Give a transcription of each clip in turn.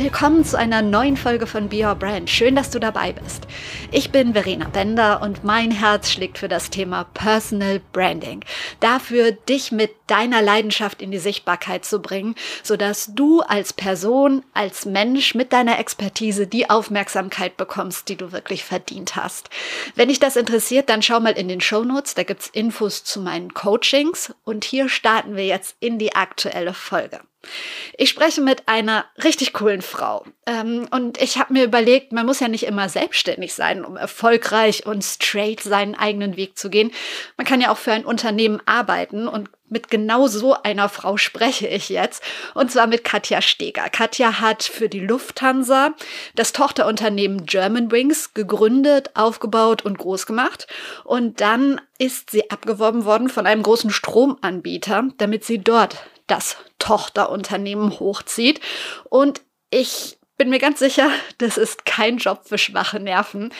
Willkommen zu einer neuen Folge von Be Your Brand. Schön, dass du dabei bist. Ich bin Verena Bender und mein Herz schlägt für das Thema Personal Branding. Dafür, dich mit deiner Leidenschaft in die Sichtbarkeit zu bringen, sodass du als Person, als Mensch mit deiner Expertise die Aufmerksamkeit bekommst, die du wirklich verdient hast. Wenn dich das interessiert, dann schau mal in den Show Notes. Da gibt's Infos zu meinen Coachings. Und hier starten wir jetzt in die aktuelle Folge. Ich spreche mit einer richtig coolen Frau. Ähm, und ich habe mir überlegt, man muss ja nicht immer selbstständig sein, um erfolgreich und straight seinen eigenen Weg zu gehen. Man kann ja auch für ein Unternehmen arbeiten und mit genau so einer Frau spreche ich jetzt. Und zwar mit Katja Steger. Katja hat für die Lufthansa das Tochterunternehmen Germanwings gegründet, aufgebaut und groß gemacht. Und dann ist sie abgeworben worden von einem großen Stromanbieter, damit sie dort das Tochterunternehmen hochzieht. Und ich bin mir ganz sicher, das ist kein Job für schwache Nerven.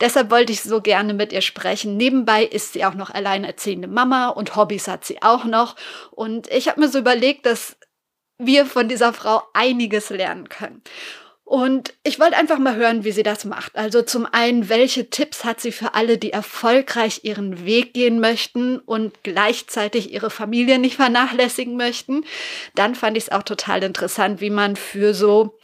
Deshalb wollte ich so gerne mit ihr sprechen. Nebenbei ist sie auch noch alleinerziehende Mama und Hobbys hat sie auch noch. Und ich habe mir so überlegt, dass wir von dieser Frau einiges lernen können. Und ich wollte einfach mal hören, wie sie das macht. Also zum einen, welche Tipps hat sie für alle, die erfolgreich ihren Weg gehen möchten und gleichzeitig ihre Familie nicht vernachlässigen möchten. Dann fand ich es auch total interessant, wie man für so,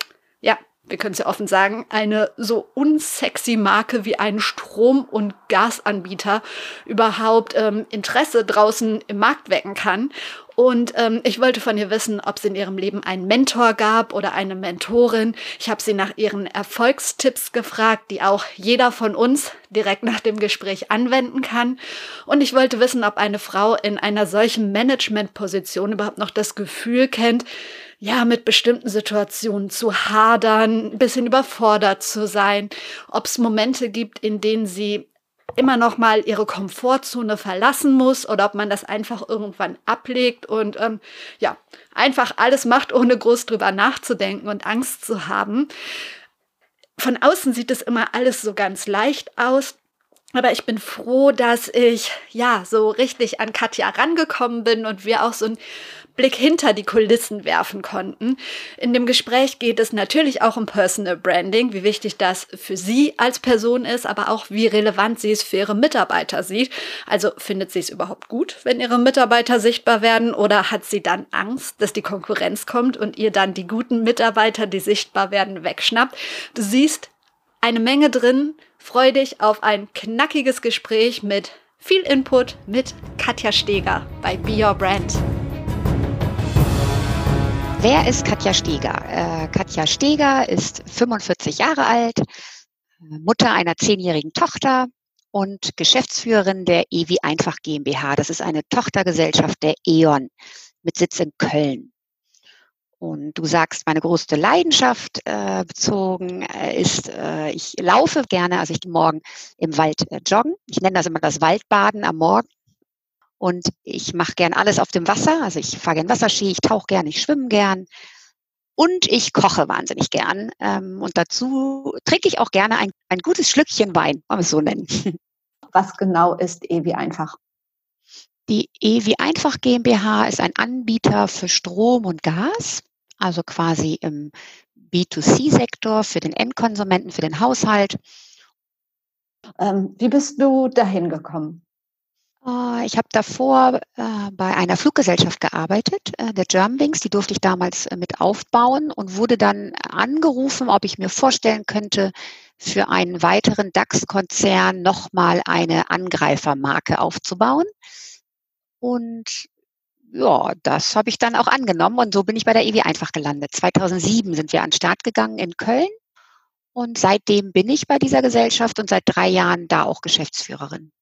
wir können es ja offen sagen, eine so unsexy Marke wie einen Strom- und Gasanbieter überhaupt ähm, Interesse draußen im Markt wecken kann. Und ähm, ich wollte von ihr wissen, ob es in ihrem Leben einen Mentor gab oder eine Mentorin. Ich habe sie nach ihren Erfolgstipps gefragt, die auch jeder von uns direkt nach dem Gespräch anwenden kann. Und ich wollte wissen, ob eine Frau in einer solchen Managementposition überhaupt noch das Gefühl kennt, ja, mit bestimmten Situationen zu hadern, ein bisschen überfordert zu sein, ob es Momente gibt, in denen sie immer noch mal ihre Komfortzone verlassen muss oder ob man das einfach irgendwann ablegt und ähm, ja, einfach alles macht, ohne groß drüber nachzudenken und Angst zu haben. Von außen sieht es immer alles so ganz leicht aus. Aber ich bin froh, dass ich ja so richtig an Katja rangekommen bin und wir auch so ein Blick hinter die Kulissen werfen konnten. In dem Gespräch geht es natürlich auch um Personal Branding, wie wichtig das für sie als Person ist, aber auch wie relevant sie es für ihre Mitarbeiter sieht. Also findet sie es überhaupt gut, wenn ihre Mitarbeiter sichtbar werden oder hat sie dann Angst, dass die Konkurrenz kommt und ihr dann die guten Mitarbeiter, die sichtbar werden, wegschnappt? Du siehst eine Menge drin. Freu dich auf ein knackiges Gespräch mit viel Input mit Katja Steger bei Be Your Brand. Wer ist Katja Steger? Äh, Katja Steger ist 45 Jahre alt, Mutter einer zehnjährigen Tochter und Geschäftsführerin der EWI Einfach GmbH. Das ist eine Tochtergesellschaft der E.ON mit Sitz in Köln. Und du sagst, meine größte Leidenschaft äh, bezogen äh, ist, äh, ich laufe gerne, also ich gehe morgen im Wald äh, joggen. Ich nenne das immer das Waldbaden am Morgen. Und ich mache gern alles auf dem Wasser. Also ich fahre gern Wasserski, ich tauche gern, ich schwimme gern. Und ich koche wahnsinnig gern. Ähm, und dazu trinke ich auch gerne ein, ein gutes Schlückchen Wein, wollen wir es so nennen. Was genau ist EWI einfach? Die EWI Einfach GmbH ist ein Anbieter für Strom und Gas, also quasi im B2C-Sektor für den Endkonsumenten, für den Haushalt. Ähm, wie bist du dahin gekommen? Äh, ich habe davor äh, bei einer Fluggesellschaft gearbeitet, äh, der Germanwings. Die durfte ich damals äh, mit aufbauen und wurde dann angerufen, ob ich mir vorstellen könnte, für einen weiteren DAX-Konzern nochmal eine Angreifermarke aufzubauen. Und ja, das habe ich dann auch angenommen und so bin ich bei der EW einfach gelandet. 2007 sind wir an den Start gegangen in Köln und seitdem bin ich bei dieser Gesellschaft und seit drei Jahren da auch Geschäftsführerin.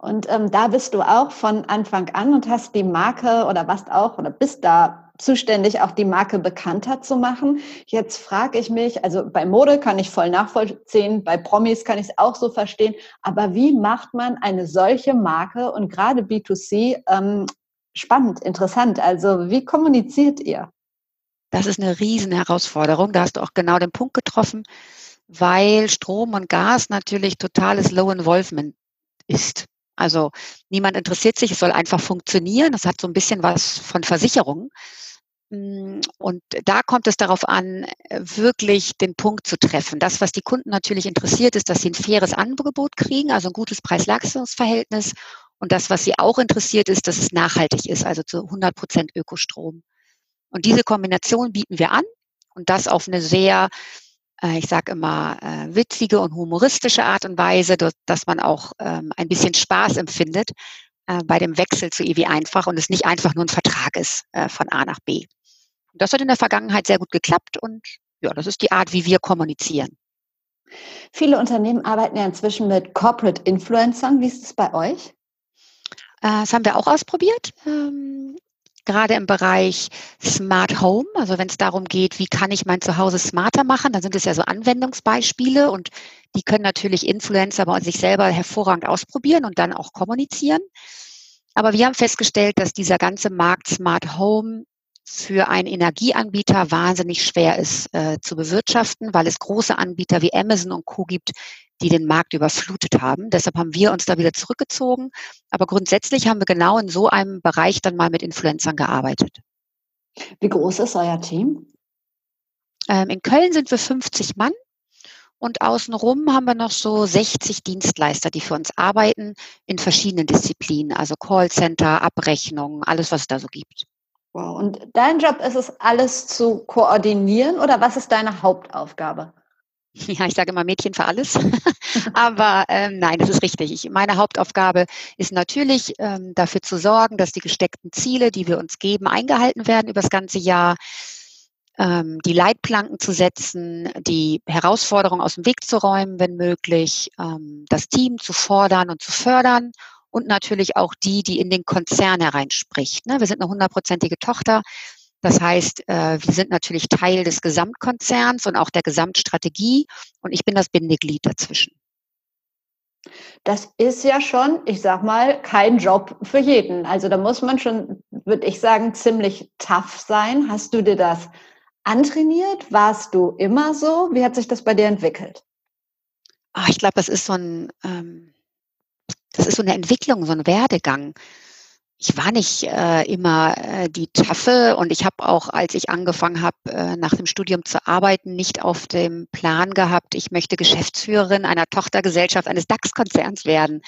Und ähm, da bist du auch von Anfang an und hast die Marke oder warst auch oder bist da zuständig, auch die Marke bekannter zu machen. Jetzt frage ich mich, also bei Mode kann ich voll nachvollziehen, bei Promis kann ich es auch so verstehen, aber wie macht man eine solche Marke und gerade B2C ähm, spannend, interessant? Also wie kommuniziert ihr? Das ist eine riesen Herausforderung. Da hast du auch genau den Punkt getroffen, weil Strom und Gas natürlich totales Low Involvement ist. Also niemand interessiert sich, es soll einfach funktionieren. Das hat so ein bisschen was von Versicherung. Mm, und da kommt es darauf an, wirklich den Punkt zu treffen. Das, was die Kunden natürlich interessiert, ist, dass sie ein faires Angebot kriegen, also ein gutes Preis-Leistungs-Verhältnis. Und das, was sie auch interessiert, ist, dass es nachhaltig ist, also zu 100 Prozent Ökostrom. Und diese Kombination bieten wir an und das auf eine sehr, äh, ich sage immer, äh, witzige und humoristische Art und Weise, dass man auch ähm, ein bisschen Spaß empfindet äh, bei dem Wechsel zu EW einfach und es nicht einfach nur ein Vertrag ist von A nach B. Und das hat in der Vergangenheit sehr gut geklappt und ja, das ist die Art, wie wir kommunizieren. Viele Unternehmen arbeiten ja inzwischen mit Corporate Influencern. Wie ist es bei euch? Das haben wir auch ausprobiert. Gerade im Bereich Smart Home, also wenn es darum geht, wie kann ich mein Zuhause smarter machen, dann sind es ja so Anwendungsbeispiele und die können natürlich Influencer bei sich selber hervorragend ausprobieren und dann auch kommunizieren. Aber wir haben festgestellt, dass dieser ganze Markt Smart Home für einen Energieanbieter wahnsinnig schwer ist äh, zu bewirtschaften, weil es große Anbieter wie Amazon und Co gibt, die den Markt überflutet haben. Deshalb haben wir uns da wieder zurückgezogen. Aber grundsätzlich haben wir genau in so einem Bereich dann mal mit Influencern gearbeitet. Wie groß ist euer Team? Ähm, in Köln sind wir 50 Mann. Und außenrum haben wir noch so 60 Dienstleister, die für uns arbeiten in verschiedenen Disziplinen, also Callcenter, Abrechnung, alles, was es da so gibt. Wow. Und dein Job ist es, alles zu koordinieren oder was ist deine Hauptaufgabe? Ja, ich sage immer Mädchen für alles. Aber ähm, nein, das ist richtig. Ich, meine Hauptaufgabe ist natürlich ähm, dafür zu sorgen, dass die gesteckten Ziele, die wir uns geben, eingehalten werden über das ganze Jahr. Ähm, die Leitplanken zu setzen, die Herausforderungen aus dem Weg zu räumen, wenn möglich, ähm, das Team zu fordern und zu fördern und natürlich auch die, die in den Konzern hereinspricht. Ne? Wir sind eine hundertprozentige Tochter. Das heißt, äh, wir sind natürlich Teil des Gesamtkonzerns und auch der Gesamtstrategie und ich bin das Bindeglied dazwischen. Das ist ja schon, ich sag mal, kein Job für jeden. Also da muss man schon, würde ich sagen, ziemlich tough sein. Hast du dir das antrainiert? Warst du immer so? Wie hat sich das bei dir entwickelt? Ach, ich glaube, das ist so ein, ähm, das ist so eine Entwicklung, so ein Werdegang ich war nicht äh, immer äh, die Taffe und ich habe auch, als ich angefangen habe, äh, nach dem Studium zu arbeiten, nicht auf dem Plan gehabt, ich möchte Geschäftsführerin einer Tochtergesellschaft eines DAX-Konzerns werden.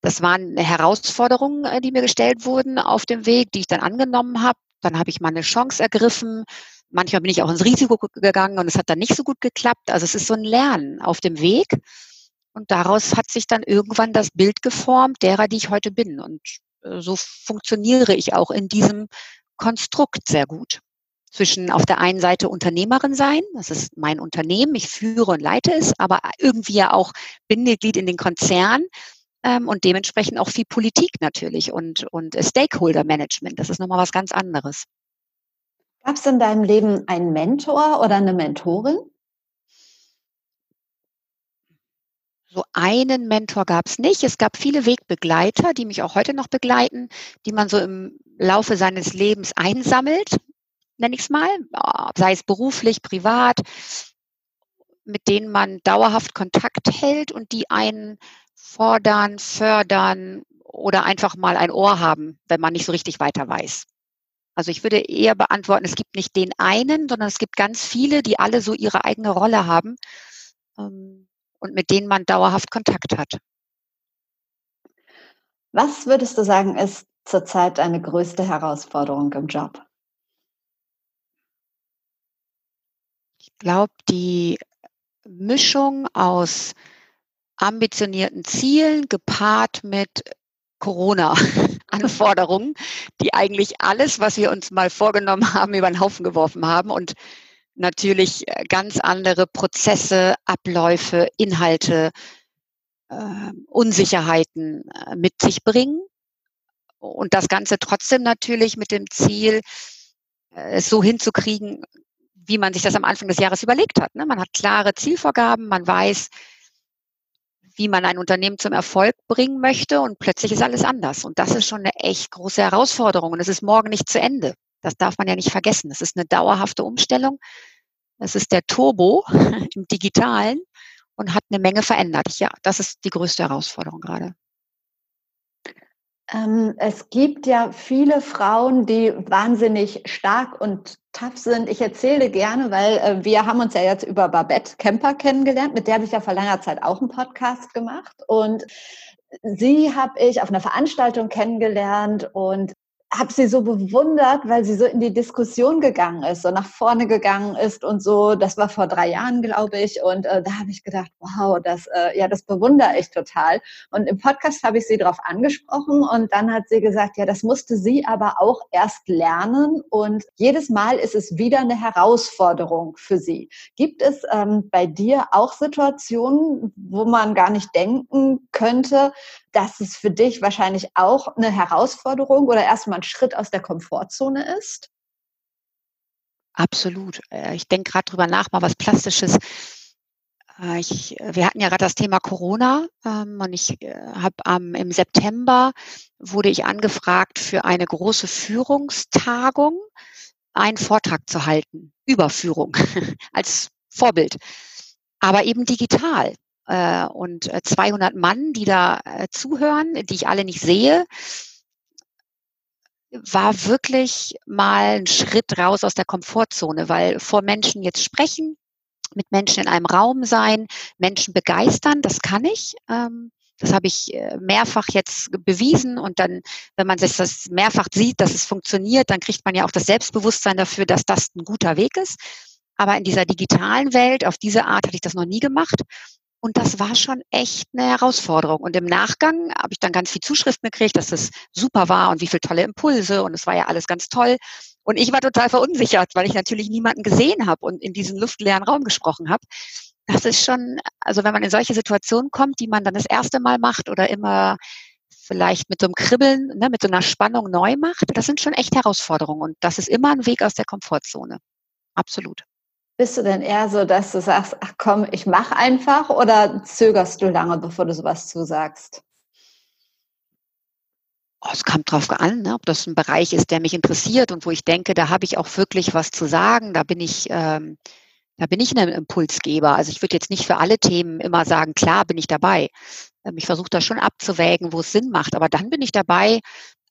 Das waren Herausforderungen, äh, die mir gestellt wurden auf dem Weg, die ich dann angenommen habe. Dann habe ich mal eine Chance ergriffen. Manchmal bin ich auch ins Risiko gegangen und es hat dann nicht so gut geklappt. Also es ist so ein Lernen auf dem Weg. Und daraus hat sich dann irgendwann das Bild geformt derer, die ich heute bin. Und äh, so funktioniere ich auch in diesem Konstrukt sehr gut. Zwischen auf der einen Seite Unternehmerin sein, das ist mein Unternehmen, ich führe und leite es, aber irgendwie ja auch Bindeglied in den Konzern ähm, und dementsprechend auch viel Politik natürlich und, und Stakeholder Management. Das ist nochmal was ganz anderes. Gab es in deinem Leben einen Mentor oder eine Mentorin? So einen Mentor gab es nicht. Es gab viele Wegbegleiter, die mich auch heute noch begleiten, die man so im Laufe seines Lebens einsammelt, nenne ich es mal, sei es beruflich, privat, mit denen man dauerhaft Kontakt hält und die einen fordern, fördern oder einfach mal ein Ohr haben, wenn man nicht so richtig weiter weiß. Also ich würde eher beantworten, es gibt nicht den einen, sondern es gibt ganz viele, die alle so ihre eigene Rolle haben. Ähm, und mit denen man dauerhaft Kontakt hat. Was würdest du sagen, ist zurzeit deine größte Herausforderung im Job? Ich glaube, die Mischung aus ambitionierten Zielen gepaart mit Corona-Anforderungen, die eigentlich alles, was wir uns mal vorgenommen haben, über den Haufen geworfen haben und natürlich äh, ganz andere Prozesse, Abläufe, Inhalte, äh, Unsicherheiten mit sich bringen. Und das Ganze trotzdem natürlich mit dem Ziel, äh, es so hinzukriegen, wie man sich das am Anfang des Jahres überlegt hat. Ne? Man hat klare Zielvorgaben, man weiß, wie man ein Unternehmen zum Erfolg bringen möchte und plötzlich ist alles anders. Und das ist schon eine echt große Herausforderung und es ist morgen nicht zu Ende. Das darf man ja nicht vergessen. Es ist eine dauerhafte Umstellung. Es ist der Turbo im Digitalen und hat eine Menge verändert. Ja, das ist die größte Herausforderung gerade. Ähm, es gibt ja viele Frauen, die wahnsinnig stark und tough sind. Ich erzähle gerne, weil äh, wir haben uns ja jetzt über Babette Kemper kennengelernt. Mit der habe ich ja vor langer Zeit auch einen Podcast gemacht. Und sie habe ich auf einer Veranstaltung kennengelernt und habe sie so bewundert, weil sie so in die Diskussion gegangen ist, so nach vorne gegangen ist und so. Das war vor drei Jahren, glaube ich. Und äh, da habe ich gedacht, wow, das, äh, ja, das bewundere ich total. Und im Podcast habe ich sie darauf angesprochen und dann hat sie gesagt, ja, das musste sie aber auch erst lernen. Und jedes Mal ist es wieder eine Herausforderung für sie. Gibt es ähm, bei dir auch Situationen, wo man gar nicht denken könnte, dass es für dich wahrscheinlich auch eine Herausforderung oder erstmal ein Schritt aus der Komfortzone ist? Absolut. Äh, ich denke gerade drüber nach, mal was Plastisches. Äh, ich, wir hatten ja gerade das Thema Corona ähm, und ich äh, habe ähm, im September wurde ich angefragt für eine große Führungstagung einen Vortrag zu halten über Führung als Vorbild, aber eben digital äh, und 200 äh, Mann, die da äh, zuhören, die ich alle nicht sehe, war wirklich mal ein Schritt raus aus der Komfortzone, weil vor Menschen jetzt sprechen, mit Menschen in einem Raum sein, Menschen begeistern, das kann ich. Ähm, das habe ich äh, mehrfach jetzt bewiesen und dann, wenn man sich das mehrfach sieht, dass es funktioniert, dann kriegt man ja auch das Selbstbewusstsein dafür, dass das ein guter Weg ist. Aber in dieser digitalen Welt, auf diese Art hatte ich das noch nie gemacht. Und das war schon echt eine Herausforderung. Und im Nachgang habe ich dann ganz viel Zuschriften gekriegt, dass das super war und wie viele tolle Impulse und es war ja alles ganz toll. Und ich war total verunsichert, weil ich natürlich niemanden gesehen habe und in diesem luftleeren Raum gesprochen habe. Das ist schon, also wenn man in solche Situationen kommt, die man dann das erste Mal macht oder immer vielleicht mit so einem Kribbeln, ne, mit so einer Spannung neu macht, das sind schon echt Herausforderungen. Und das ist immer ein Weg aus der Komfortzone. Absolut. Bist du denn eher so, dass du sagst, ach komm, ich mach einfach oder zögerst du lange, bevor du sowas zusagst? Oh, es kommt drauf an, ne, ob das ein Bereich ist, der mich interessiert und wo ich denke, da habe ich auch wirklich was zu sagen. Da bin ich, ähm, da bin ich ein Impulsgeber. Also ich würde jetzt nicht für alle Themen immer sagen, klar bin ich dabei. Ähm, ich versuche da schon abzuwägen, wo es Sinn macht. Aber dann bin ich dabei,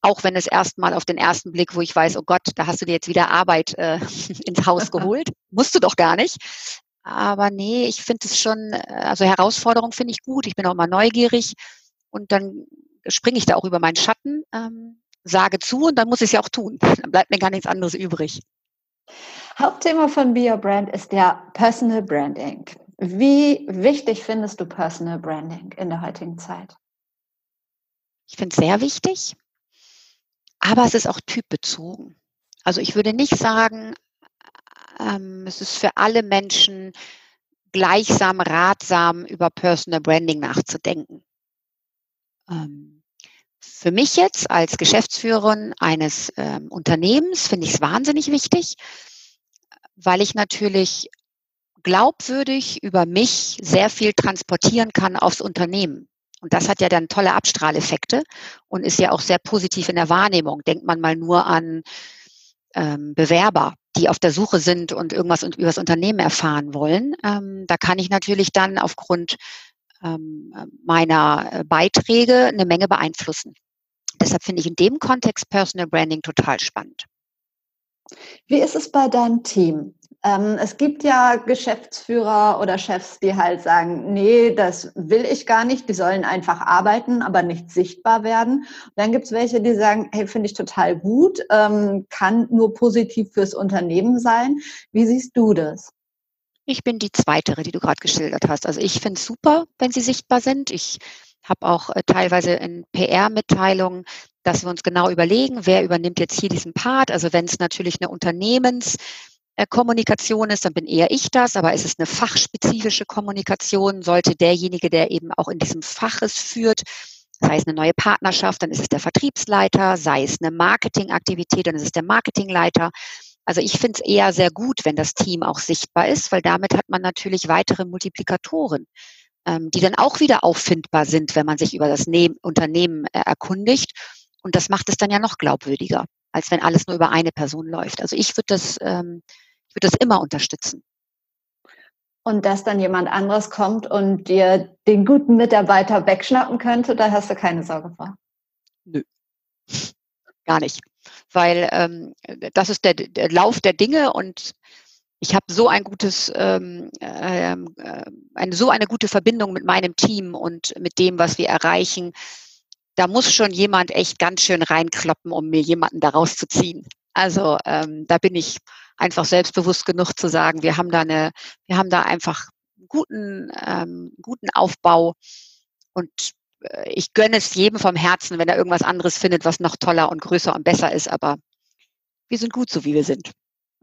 auch wenn es erstmal auf den ersten Blick, wo ich weiß, oh Gott, da hast du dir jetzt wieder Arbeit äh, ins Haus geholt. Musst du doch gar nicht. Aber nee, ich finde es schon, äh, also Herausforderung finde ich gut. Ich bin auch immer neugierig und dann springe ich da auch über meinen Schatten, ähm, sage zu und dann muss ich es ja auch tun. Dann bleibt mir gar nichts anderes übrig. Hauptthema von Be Your Brand ist ja Personal Branding. Wie wichtig findest du Personal Branding in der heutigen Zeit? Ich finde es sehr wichtig. Aber es ist auch typbezogen. Also ich würde nicht sagen, ähm, es ist für alle Menschen gleichsam ratsam, über Personal Branding nachzudenken. Ähm, für mich jetzt als Geschäftsführerin eines ähm, Unternehmens finde ich es wahnsinnig wichtig, weil ich natürlich glaubwürdig über mich sehr viel transportieren kann aufs Unternehmen. Und das hat ja dann tolle Abstrahleffekte und ist ja auch sehr positiv in der Wahrnehmung. Denkt man mal nur an ähm, Bewerber, die auf der Suche sind und irgendwas über das Unternehmen erfahren wollen. Ähm, da kann ich natürlich dann aufgrund ähm, meiner äh, Beiträge eine Menge beeinflussen. Deshalb finde ich in dem Kontext Personal Branding total spannend. Wie ist es bei deinem Team? Ähm, es gibt ja Geschäftsführer oder Chefs, die halt sagen, nee, das will ich gar nicht, die sollen einfach arbeiten, aber nicht sichtbar werden. Und dann gibt es welche, die sagen, hey, finde ich total gut, ähm, kann nur positiv fürs Unternehmen sein. Wie siehst du das? Ich bin die zweitere, die du gerade geschildert hast. Also ich finde es super, wenn sie sichtbar sind. Ich habe auch äh, teilweise in PR-Mitteilungen, dass wir uns genau überlegen, wer übernimmt jetzt hier diesen Part. Also wenn es natürlich eine Unternehmens- äh, Kommunikation ist, dann bin eher ich das, aber ist es eine fachspezifische Kommunikation, sollte derjenige, der eben auch in diesem Fach es führt, sei es eine neue Partnerschaft, dann ist es der Vertriebsleiter, sei es eine Marketingaktivität, dann ist es der Marketingleiter. Also ich finde es eher sehr gut, wenn das Team auch sichtbar ist, weil damit hat man natürlich weitere Multiplikatoren, ähm, die dann auch wieder auffindbar sind, wenn man sich über das ne Unternehmen äh, erkundigt. Und das macht es dann ja noch glaubwürdiger. als wenn alles nur über eine Person läuft. Also ich würde das, ähm, ich würde das immer unterstützen. Und dass dann jemand anderes kommt und dir den guten Mitarbeiter wegschnappen könnte, da hast du keine Sorge vor. Nö, gar nicht. Weil ähm, das ist der, der Lauf der Dinge und ich habe so ein gutes, ähm, ähm, äh, eine, so eine gute Verbindung mit meinem Team und mit dem, was wir erreichen. Da muss schon jemand echt ganz schön reinkloppen, um mir jemanden da rauszuziehen. Also ähm, da bin ich einfach selbstbewusst genug zu sagen, wir haben da eine, wir haben da einfach guten, ähm, guten Aufbau und äh, ich gönne es jedem vom Herzen, wenn er irgendwas anderes findet, was noch toller und größer und besser ist. Aber wir sind gut so, wie wir sind.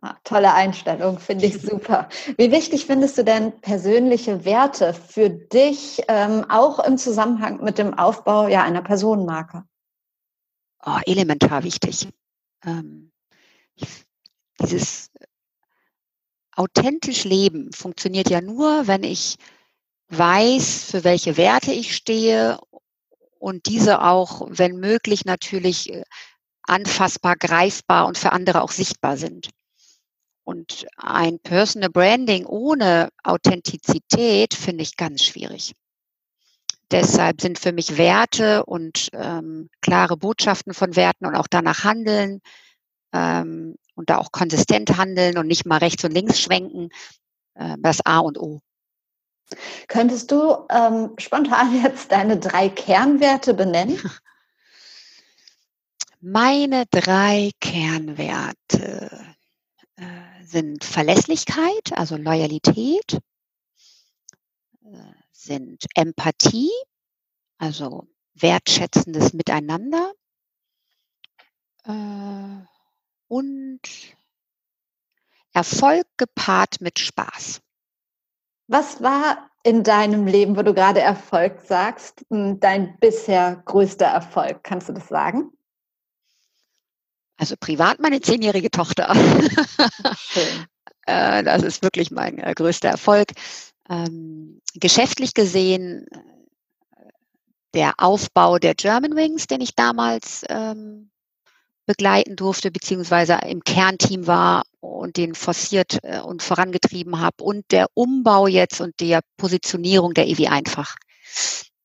Ah, tolle Einstellung, finde ich super. Wie wichtig findest du denn persönliche Werte für dich, ähm, auch im Zusammenhang mit dem Aufbau ja, einer Personenmarke? Oh, elementar wichtig. Ähm, dieses authentisch Leben funktioniert ja nur, wenn ich weiß, für welche Werte ich stehe und diese auch, wenn möglich, natürlich äh, anfassbar, greifbar und für andere auch sichtbar sind. Und ein Personal Branding ohne Authentizität finde ich ganz schwierig. Deshalb sind für mich Werte und ähm, klare Botschaften von Werten und auch danach handeln ähm, und da auch konsistent handeln und nicht mal rechts und links schwenken, äh, das A und O. Könntest du ähm, spontan jetzt deine drei Kernwerte benennen? Meine drei Kernwerte sind Verlässlichkeit, also Loyalität, äh, sind Empathie, also wertschätzendes Miteinander äh, und Erfolg gepaart mit Spaß. Was war in deinem Leben, wo du gerade Erfolg sagst, dein bisher größter Erfolg? Kannst du das sagen? Also privat meine zehnjährige Tochter. Äh, das ist wirklich mein äh, größter Erfolg. Ähm, geschäftlich gesehen äh, der Aufbau der German Wings, den ich damals ähm, begleiten durfte, beziehungsweise im Kernteam war und den forciert und vorangetrieben habe und der Umbau jetzt und der Positionierung der EW einfach.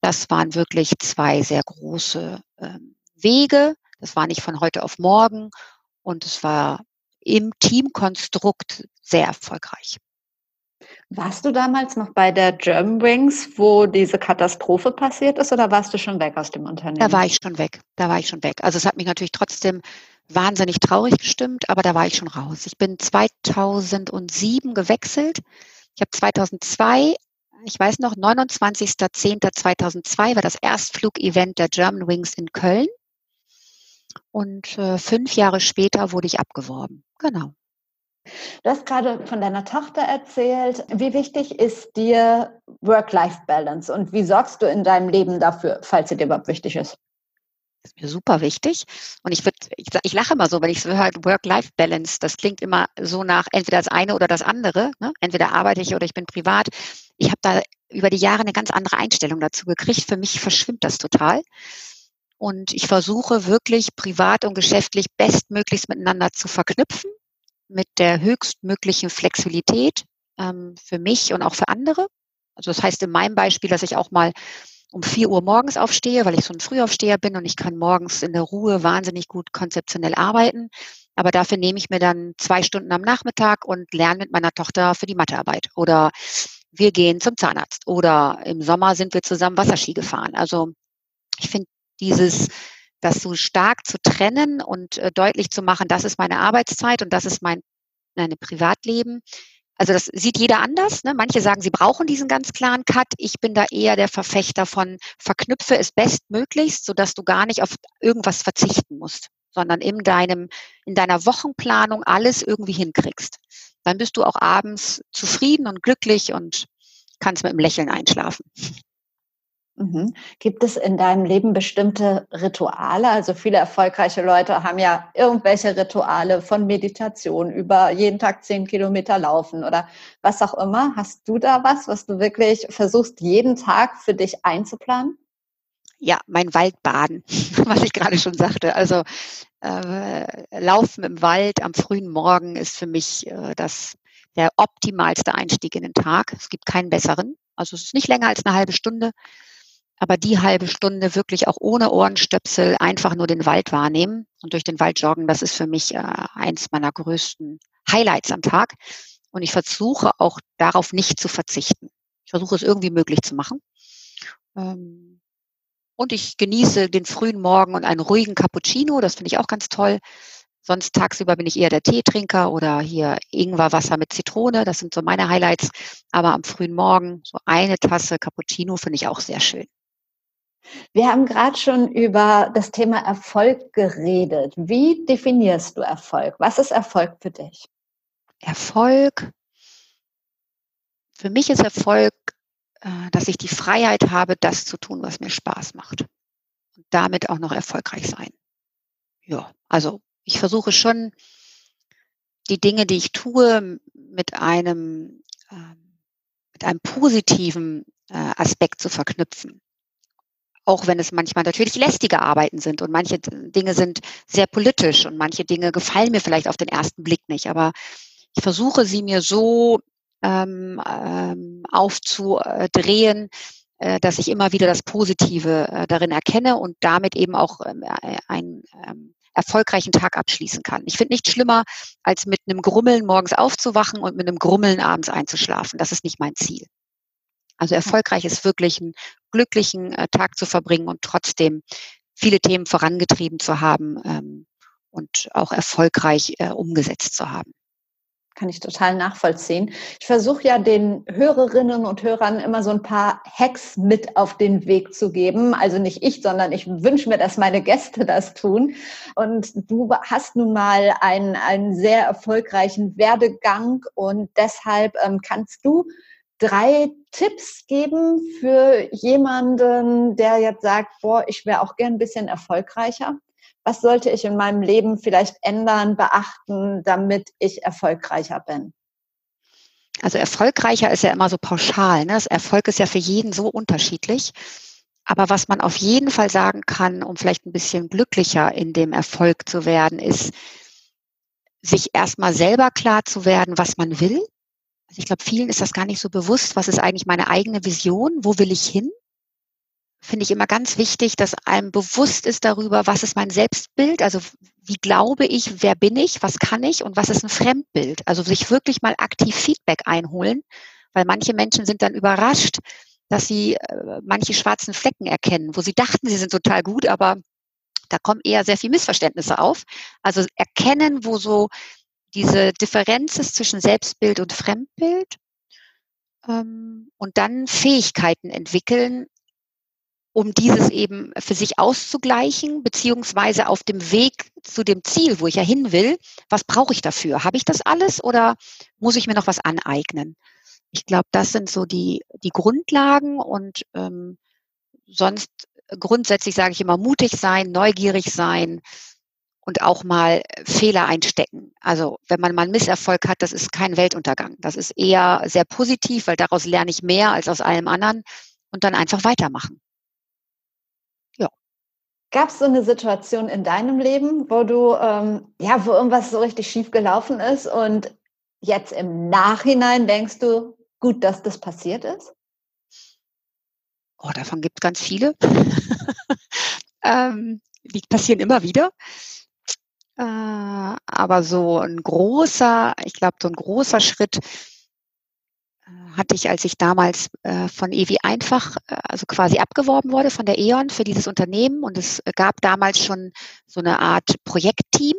Das waren wirklich zwei sehr große ähm, Wege, das war nicht von heute auf morgen und es war im Teamkonstrukt sehr erfolgreich. Warst du damals noch bei der Germanwings, wo diese Katastrophe passiert ist, oder warst du schon weg aus dem Unternehmen? Da war ich schon weg. Da war ich schon weg. Also es hat mich natürlich trotzdem wahnsinnig traurig gestimmt, aber da war ich schon raus. Ich bin 2007 gewechselt. Ich habe 2002, ich weiß noch, 29.10.2002 war das Erstflugevent der Germanwings in Köln. Und äh, fünf Jahre später wurde ich abgeworben. Genau. Du hast gerade von deiner Tochter erzählt. Wie wichtig ist dir Work-Life-Balance und wie sorgst du in deinem Leben dafür, falls sie dir überhaupt wichtig ist? Das ist mir super wichtig. Und ich würde, ich, ich, lache immer so, wenn ich so höre, Work-Life-Balance, das klingt immer so nach entweder das eine oder das andere. Ne? Entweder arbeite ich oder ich bin privat. Ich habe da über die Jahre eine ganz andere Einstellung dazu gekriegt. Für mich verschwimmt das total. Und ich versuche wirklich privat und geschäftlich bestmöglichst miteinander zu verknüpfen, mit der höchstmöglichen Flexibilität ähm, für mich und auch für andere. Also das heißt in meinem Beispiel, dass ich auch mal um vier Uhr morgens aufstehe, weil ich so ein Frühaufsteher bin und ich kann morgens in der Ruhe wahnsinnig gut konzeptionell arbeiten. Aber dafür nehme ich mir dann zwei Stunden am Nachmittag und lerne mit meiner Tochter für die Mathearbeit. Oder wir gehen zum Zahnarzt. Oder im Sommer sind wir zusammen Wasserski gefahren. Also ich finde dieses, das so stark zu trennen und äh, deutlich zu machen, das ist meine Arbeitszeit und das ist mein meine Privatleben. Also das sieht jeder anders. Ne? Manche sagen, sie brauchen diesen ganz klaren Cut. Ich bin da eher der Verfechter von verknüpfe es bestmöglichst, sodass du gar nicht auf irgendwas verzichten musst, sondern in deinem, in deiner Wochenplanung alles irgendwie hinkriegst. Dann bist du auch abends zufrieden und glücklich und kannst mit einem Lächeln einschlafen. Mhm. Gibt es in deinem Leben bestimmte Rituale? Also viele erfolgreiche Leute haben ja irgendwelche Rituale von Meditation über jeden Tag zehn Kilometer laufen oder was auch immer. Hast du da was, was du wirklich versuchst, jeden Tag für dich einzuplanen? Ja, mein Waldbaden, was ich gerade schon sagte. Also äh, Laufen im Wald am frühen Morgen ist für mich äh, das, der optimalste Einstieg in den Tag. Es gibt keinen besseren. Also es ist nicht länger als eine halbe Stunde, aber die halbe Stunde wirklich auch ohne Ohrenstöpsel einfach nur den Wald wahrnehmen und durch den Wald joggen, das ist für mich äh, eins meiner größten Highlights am Tag. Und ich versuche auch darauf nicht zu verzichten. Ich versuche es irgendwie möglich zu machen. Ähm, und ich genieße den frühen Morgen und einen ruhigen Cappuccino. Das finde ich auch ganz toll. Sonst tagsüber bin ich eher der Teetrinker oder hier Ingwerwasser mit Zitrone. Das sind so meine Highlights. Aber am frühen Morgen so eine Tasse Cappuccino finde ich auch sehr schön. Wir haben gerade schon über das Thema Erfolg geredet. Wie definierst du Erfolg? Was ist Erfolg für dich? Erfolg. Für mich ist Erfolg äh, dass ich die Freiheit habe, das zu tun, was mir Spaß macht. Und damit auch noch erfolgreich sein. Ja, also ich versuche schon, die Dinge, die ich tue, mit einem, ähm, mit einem positiven äh, Aspekt zu verknüpfen. Auch wenn es manchmal natürlich lästige Arbeiten sind und manche Dinge sind sehr politisch und manche Dinge gefallen mir vielleicht auf den ersten Blick nicht. Aber ich versuche sie mir so ähm, ähm, aufzudrehen, äh, dass ich immer wieder das Positive äh, darin erkenne und damit eben auch ähm, äh, einen ähm, erfolgreichen Tag abschließen kann. Ich finde nichts schlimmer, als mit einem Grummeln morgens aufzuwachen und mit einem Grummeln abends einzuschlafen. Das ist nicht mein Ziel. Also erfolgreich ist wirklich einen glücklichen äh, Tag zu verbringen und trotzdem viele Themen vorangetrieben zu haben ähm, und auch erfolgreich äh, umgesetzt zu haben kann ich total nachvollziehen. Ich versuche ja den Hörerinnen und Hörern immer so ein paar Hacks mit auf den Weg zu geben. Also nicht ich, sondern ich wünsche mir, dass meine Gäste das tun. Und du hast nun mal einen, einen sehr erfolgreichen Werdegang und deshalb ähm, kannst du drei Tipps geben für jemanden, der jetzt sagt, boah, ich wäre auch gern ein bisschen erfolgreicher? was sollte ich in meinem Leben vielleicht ändern, beachten, damit ich erfolgreicher bin? Also erfolgreicher ist ja immer so pauschal. Ne? Das Erfolg ist ja für jeden so unterschiedlich. Aber was man auf jeden Fall sagen kann, um vielleicht ein bisschen glücklicher in dem Erfolg zu werden, ist, sich erstmal selber klar zu werden, was man will. Also ich glaube, vielen ist das gar nicht so bewusst, was ist eigentlich meine eigene Vision, wo will ich hin? finde ich immer ganz wichtig, dass einem bewusst ist darüber, was ist mein Selbstbild, also wie glaube ich, wer bin ich, was kann ich und was ist ein Fremdbild. Also sich wirklich mal aktiv Feedback einholen, weil manche Menschen sind dann überrascht, dass sie äh, manche schwarzen Flecken erkennen, wo sie dachten, sie sind total gut, aber da kommen eher sehr viel Missverständnisse auf. Also erkennen, wo so diese Differenz ist zwischen Selbstbild und Fremdbild ähm, und dann Fähigkeiten entwickeln, um dieses eben für sich auszugleichen, beziehungsweise auf dem Weg zu dem Ziel, wo ich ja hin will, was brauche ich dafür? Habe ich das alles oder muss ich mir noch was aneignen? Ich glaube, das sind so die, die Grundlagen und ähm, sonst grundsätzlich sage ich immer mutig sein, neugierig sein und auch mal Fehler einstecken. Also wenn man mal einen Misserfolg hat, das ist kein Weltuntergang. Das ist eher sehr positiv, weil daraus lerne ich mehr als aus allem anderen und dann einfach weitermachen. Gab es so eine Situation in deinem Leben, wo du, ähm, ja, wo irgendwas so richtig schief gelaufen ist und jetzt im Nachhinein denkst du, gut, dass das passiert ist? Oh, davon gibt es ganz viele. ähm, die passieren immer wieder. Äh, aber so ein großer, ich glaube, so ein großer Schritt hatte ich, als ich damals äh, von EWI einfach, äh, also quasi abgeworben wurde von der E.ON für dieses Unternehmen. Und es gab damals schon so eine Art Projektteam.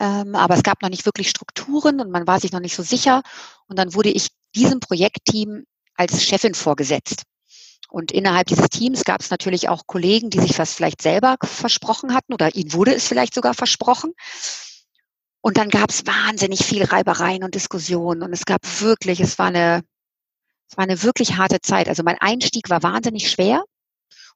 Ähm, aber es gab noch nicht wirklich Strukturen und man war sich noch nicht so sicher. Und dann wurde ich diesem Projektteam als Chefin vorgesetzt. Und innerhalb dieses Teams gab es natürlich auch Kollegen, die sich was vielleicht selber versprochen hatten oder ihnen wurde es vielleicht sogar versprochen. Und dann gab es wahnsinnig viel Reibereien und Diskussionen und es gab wirklich, es war eine, es war eine wirklich harte Zeit. Also mein Einstieg war wahnsinnig schwer.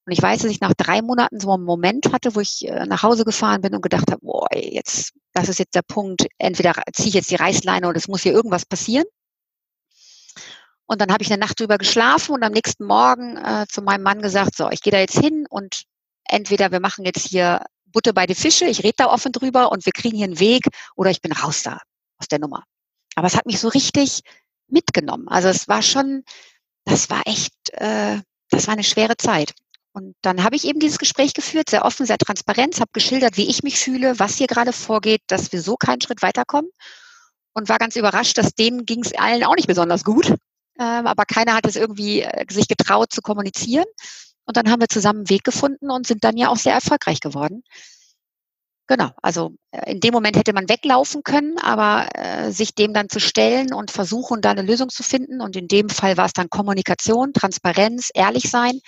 Und ich weiß, dass ich nach drei Monaten so einen Moment hatte, wo ich äh, nach Hause gefahren bin und gedacht habe, boah, jetzt, das ist jetzt der Punkt, entweder ziehe ich jetzt die Reißleine oder es muss hier irgendwas passieren. Und dann habe ich eine Nacht drüber geschlafen und am nächsten Morgen äh, zu meinem Mann gesagt, so, ich gehe da jetzt hin und entweder wir machen jetzt hier Butte bei die Fische, ich rede da offen drüber und wir kriegen hier einen Weg oder ich bin raus da aus der Nummer. Aber es hat mich so richtig mitgenommen. Also es war schon, das war echt, äh, das war eine schwere Zeit. Und dann habe ich eben dieses Gespräch geführt, sehr offen, sehr transparent, habe geschildert, wie ich mich fühle, was hier gerade vorgeht, dass wir so keinen Schritt weiterkommen. Und war ganz überrascht, dass denen ging es allen auch nicht besonders gut. Ähm, aber keiner hat es irgendwie äh, sich getraut zu kommunizieren. Und dann haben wir zusammen einen Weg gefunden und sind dann ja auch sehr erfolgreich geworden. Genau, also äh, in dem Moment hätte man weglaufen können, aber äh, sich dem dann zu stellen und versuchen, da eine Lösung zu finden. Und in dem Fall war es dann Kommunikation, Transparenz, ehrlich sein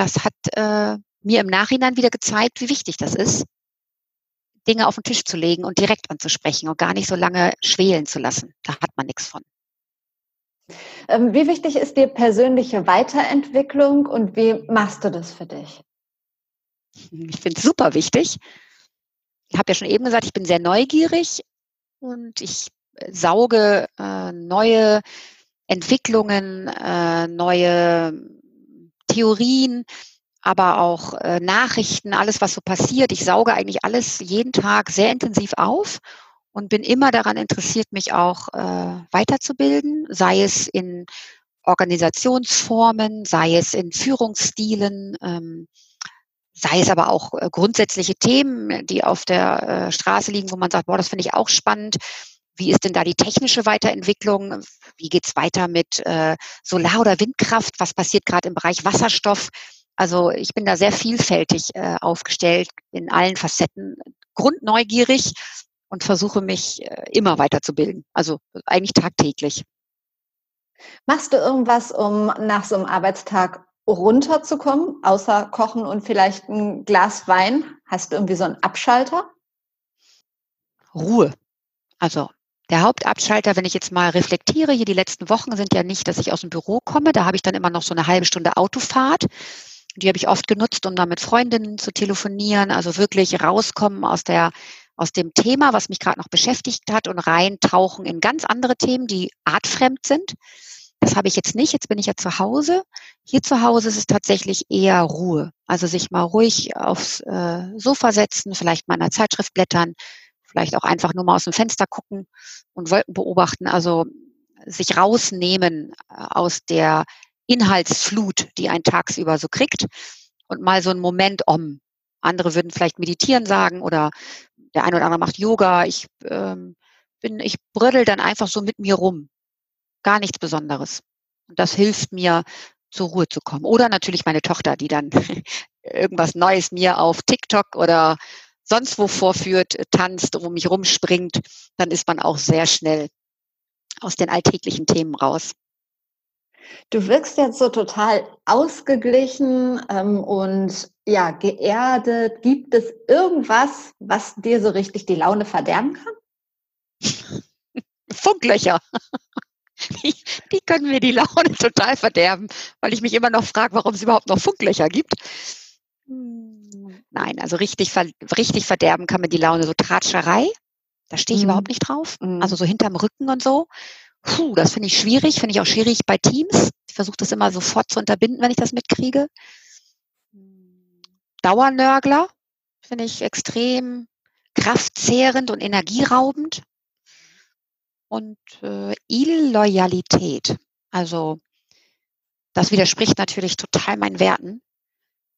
das hat äh, mir im Nachhinein wieder gezeigt, wie wichtig das ist, Dinge auf den Tisch zu legen und direkt anzusprechen und gar nicht so lange schwelen zu lassen. Da hat man nichts von. Ähm, wie wichtig ist dir persönliche Weiterentwicklung und wie machst du das für dich? Ich finde es super wichtig. Ich habe ja schon eben gesagt, ich bin sehr neugierig und ich äh, sauge äh, neue Entwicklungen, äh, neue Theorien, aber auch äh, Nachrichten, alles, was so passiert. Ich sauge eigentlich alles jeden Tag sehr intensiv auf und bin immer daran interessiert, mich auch äh, weiterzubilden, sei es in Organisationsformen, sei es in Führungsstilen, ähm, sei es aber auch äh, grundsätzliche Themen, die auf der äh, Straße liegen, wo man sagt, boah, das finde ich auch spannend. Wie ist denn da die technische Weiterentwicklung? Wie geht es weiter mit äh, Solar- oder Windkraft? Was passiert gerade im Bereich Wasserstoff? Also ich bin da sehr vielfältig äh, aufgestellt in allen Facetten, grundneugierig und versuche mich äh, immer weiterzubilden. Also eigentlich tagtäglich. Machst du irgendwas, um nach so einem Arbeitstag runterzukommen, außer Kochen und vielleicht ein Glas Wein? Hast du irgendwie so einen Abschalter? Ruhe. Also der Hauptabschalter, wenn ich jetzt mal reflektiere, hier die letzten Wochen sind ja nicht, dass ich aus dem Büro komme. Da habe ich dann immer noch so eine halbe Stunde Autofahrt. Die habe ich oft genutzt, um da mit Freundinnen zu telefonieren, also wirklich rauskommen aus der aus dem Thema, was mich gerade noch beschäftigt hat und reintauchen in ganz andere Themen, die artfremd sind. Das habe ich jetzt nicht. Jetzt bin ich ja zu Hause. Hier zu Hause ist es tatsächlich eher Ruhe. Also sich mal ruhig aufs äh, Sofa setzen, vielleicht mal in einer Zeitschrift blättern, vielleicht auch einfach nur mal aus dem Fenster gucken und Wolken beobachten, also sich rausnehmen äh, aus der Inhaltsflut, die ein tagsüber so kriegt und mal so einen Moment om. Andere würden vielleicht meditieren sagen oder der eine oder andere macht Yoga. Ich ähm, bin, ich brödel dann einfach so mit mir rum. Gar nichts Besonderes. Und das hilft mir, zur Ruhe zu kommen. Oder natürlich meine Tochter, die dann irgendwas Neues mir auf TikTok oder sonst wo vorführt, tanzt, um mich rumspringt, dann ist man auch sehr schnell aus den alltäglichen Themen raus. Du wirkst jetzt so total ausgeglichen ähm, und ja, geerdet. Gibt es irgendwas, was dir so richtig die Laune verderben kann? Funklöcher. Die, die, können mir die Laune total verderben, weil ich mich immer noch frage, warum es überhaupt noch Funklöcher gibt. Nein, also richtig, richtig verderben kann man die Laune. So Tratscherei, da stehe ich mhm. überhaupt nicht drauf. Mhm. Also so hinterm Rücken und so. Puh, das finde ich schwierig, finde ich auch schwierig bei Teams. Ich versuche das immer sofort zu unterbinden, wenn ich das mitkriege. Dauernörgler finde ich extrem kraftzehrend und energieraubend. Und äh, Illoyalität, also das widerspricht natürlich total meinen Werten.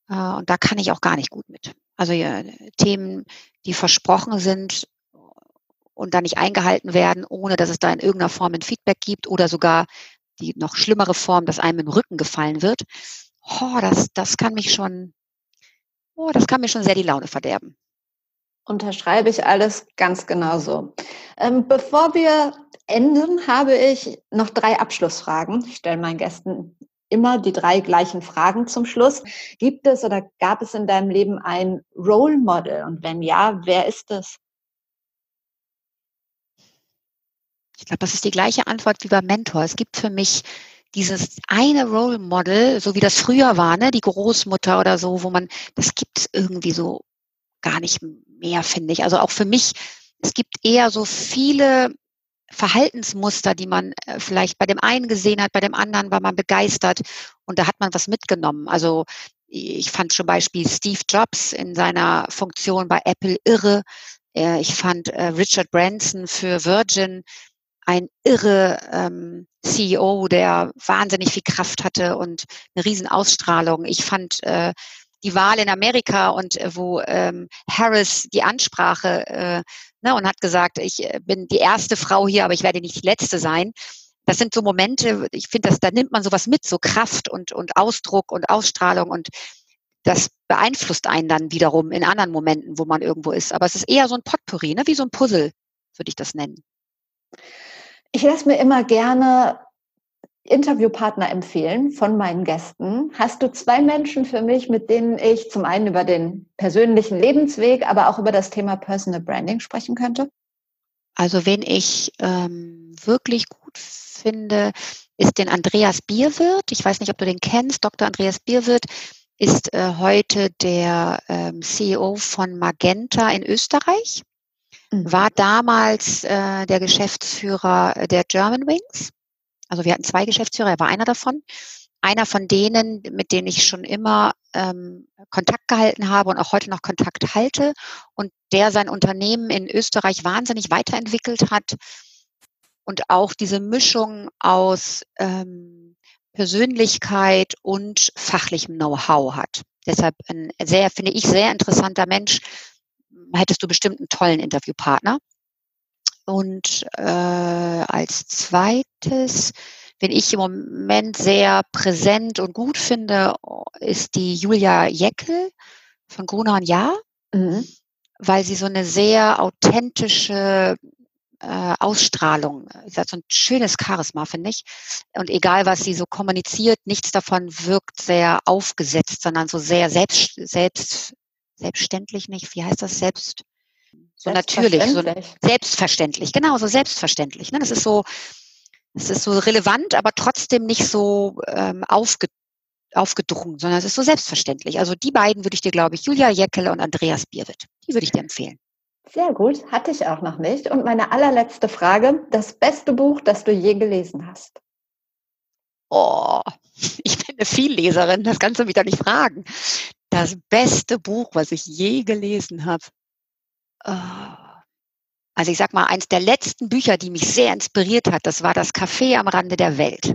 Äh, und da kann ich auch gar nicht gut mit. Also ja, Themen, die versprochen sind und dann nicht eingehalten werden, ohne dass es da in irgendeiner Form ein Feedback gibt oder sogar die noch schlimmere Form, dass einem im Rücken gefallen wird. Oh, das, das kann mich schon, oh, das kann mir schon sehr die Laune verderben. Unterschreibe ich alles ganz genauso. Ähm, bevor wir enden, habe ich noch drei Abschlussfragen. Ich stelle meinen Gästen immer die drei gleichen Fragen zum Schluss. Gibt es oder gab es in deinem Leben ein Role Model? Und wenn ja, wer ist es? Ich glaube, das ist die gleiche Antwort wie beim Mentor. Es gibt für mich dieses eine Role Model, so wie das früher war, ne, die Großmutter oder so, wo man, das gibt es irgendwie so gar nicht mehr, finde ich. Also auch für mich, es gibt eher so viele Verhaltensmuster, die man äh, vielleicht bei dem einen gesehen hat, bei dem anderen war man begeistert und da hat man was mitgenommen. Also ich fand zum Beispiel Steve Jobs in seiner Funktion bei Apple irre. Äh, ich fand äh, Richard Branson für Virgin ein irre ähm, CEO, der wahnsinnig viel Kraft hatte und eine riesen Ausstrahlung. Ich fand äh, die Wahl in Amerika und äh, wo ähm, Harris die Ansprache äh, ne, und hat gesagt, ich äh, bin die erste Frau hier, aber ich werde nicht die letzte sein. Das sind so Momente, ich finde, da nimmt man sowas mit, so Kraft und, und Ausdruck und Ausstrahlung und das beeinflusst einen dann wiederum in anderen Momenten, wo man irgendwo ist. Aber es ist eher so ein Potpourri, ne? wie so ein Puzzle, würde ich das nennen. Ich lasse mir immer gerne Interviewpartner empfehlen von meinen Gästen. Hast du zwei Menschen für mich, mit denen ich zum einen über den persönlichen Lebensweg, aber auch über das Thema Personal Branding sprechen könnte? Also wen ich ähm, wirklich gut finde, ist den Andreas Bierwirt. Ich weiß nicht, ob du den kennst. Dr. Andreas Bierwirt ist äh, heute der ähm, CEO von Magenta in Österreich war mhm. damals äh, der Geschäftsführer der German Wings. Also wir hatten zwei Geschäftsführer, er war einer davon. Einer von denen, mit denen ich schon immer ähm, Kontakt gehalten habe und auch heute noch Kontakt halte und der sein Unternehmen in Österreich wahnsinnig weiterentwickelt hat und auch diese Mischung aus ähm, Persönlichkeit und fachlichem Know-how hat. Deshalb ein sehr, finde ich, sehr interessanter Mensch, hättest du bestimmt einen tollen Interviewpartner. Und äh, als zweites, wenn ich im Moment sehr präsent und gut finde, ist die Julia Jeckel von Gruner und Jahr, mhm. weil sie so eine sehr authentische äh, Ausstrahlung, sie hat so ein schönes Charisma, finde ich. Und egal, was sie so kommuniziert, nichts davon wirkt sehr aufgesetzt, sondern so sehr selbst, selbst selbstständlich nicht, wie heißt das selbst? So natürlich, so selbstverständlich, genau, so selbstverständlich. Ne? Das ist so, das ist so relevant, aber trotzdem nicht so ähm, aufge, aufgedrungen, sondern es ist so selbstverständlich. Also die beiden würde ich dir, glaube ich, Julia Jeckel und Andreas Bierwitt, die würde ich dir empfehlen. Sehr gut, hatte ich auch noch nicht. Und meine allerletzte Frage, das beste Buch, das du je gelesen hast? Oh, ich bin eine Vielleserin, das kannst du mich doch nicht fragen. Das beste Buch, was ich je gelesen habe. Ah. Also ich sag mal, eins der letzten Bücher, die mich sehr inspiriert hat, das war das Café am Rande der Welt.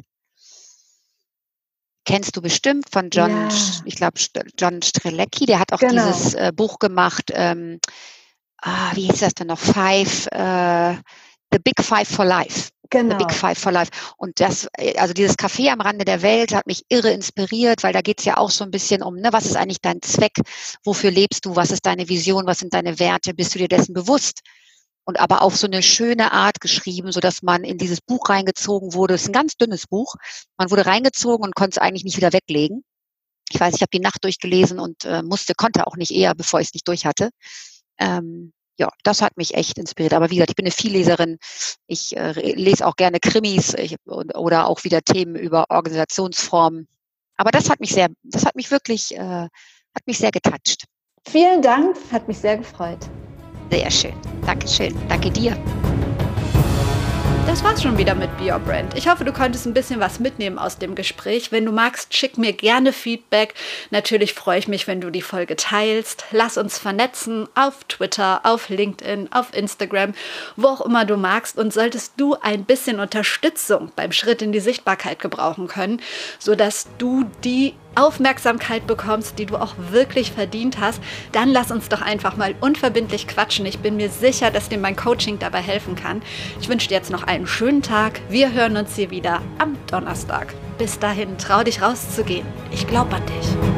Kennst du bestimmt von John, ja. ich glaube, John Strelecki, der hat auch genau. dieses äh, Buch gemacht, ähm, ah, wie hieß das denn noch? Five, äh, The Big Five for Life. Genau. The Big Five for Life. Und das, äh, also dieses Café am Rande der Welt hat mich irre inspiriert, weil da geht es ja auch so ein bisschen um, ne, was ist eigentlich dein Zweck? Wofür lebst du? Was ist deine Vision? Was sind deine Werte? Bist du dir dessen bewusst? Und aber auf so eine schöne Art geschrieben, so dass man in dieses Buch reingezogen wurde. Es ist ein ganz dünnes Buch. Man wurde reingezogen und konnte es eigentlich nicht wieder weglegen. Ich weiß, ich habe die Nacht durchgelesen und äh, musste, konnte auch nicht eher, bevor ich es nicht durch hatte. Ähm, ja, das hat mich echt inspiriert. Aber wie gesagt, ich bin eine Vielleserin. Ich äh, lese auch gerne Krimis ich, oder auch wieder Themen über Organisationsformen. Aber das hat mich sehr, das hat mich wirklich, äh, hat mich sehr getatscht. Vielen Dank, hat mich sehr gefreut. Sehr schön. Dankeschön. Danke dir. Das war's schon wieder mit Be Your Brand. Ich hoffe, du konntest ein bisschen was mitnehmen aus dem Gespräch. Wenn du magst, schick mir gerne Feedback. Natürlich freue ich mich, wenn du die Folge teilst. Lass uns vernetzen auf Twitter, auf LinkedIn, auf Instagram, wo auch immer du magst. Und solltest du ein bisschen Unterstützung beim Schritt in die Sichtbarkeit gebrauchen können, sodass du die Aufmerksamkeit bekommst, die du auch wirklich verdient hast, dann lass uns doch einfach mal unverbindlich quatschen. Ich bin mir sicher, dass dir mein Coaching dabei helfen kann. Ich wünsche dir jetzt noch einen schönen Tag. Wir hören uns hier wieder am Donnerstag. Bis dahin, trau dich rauszugehen. Ich glaube an dich.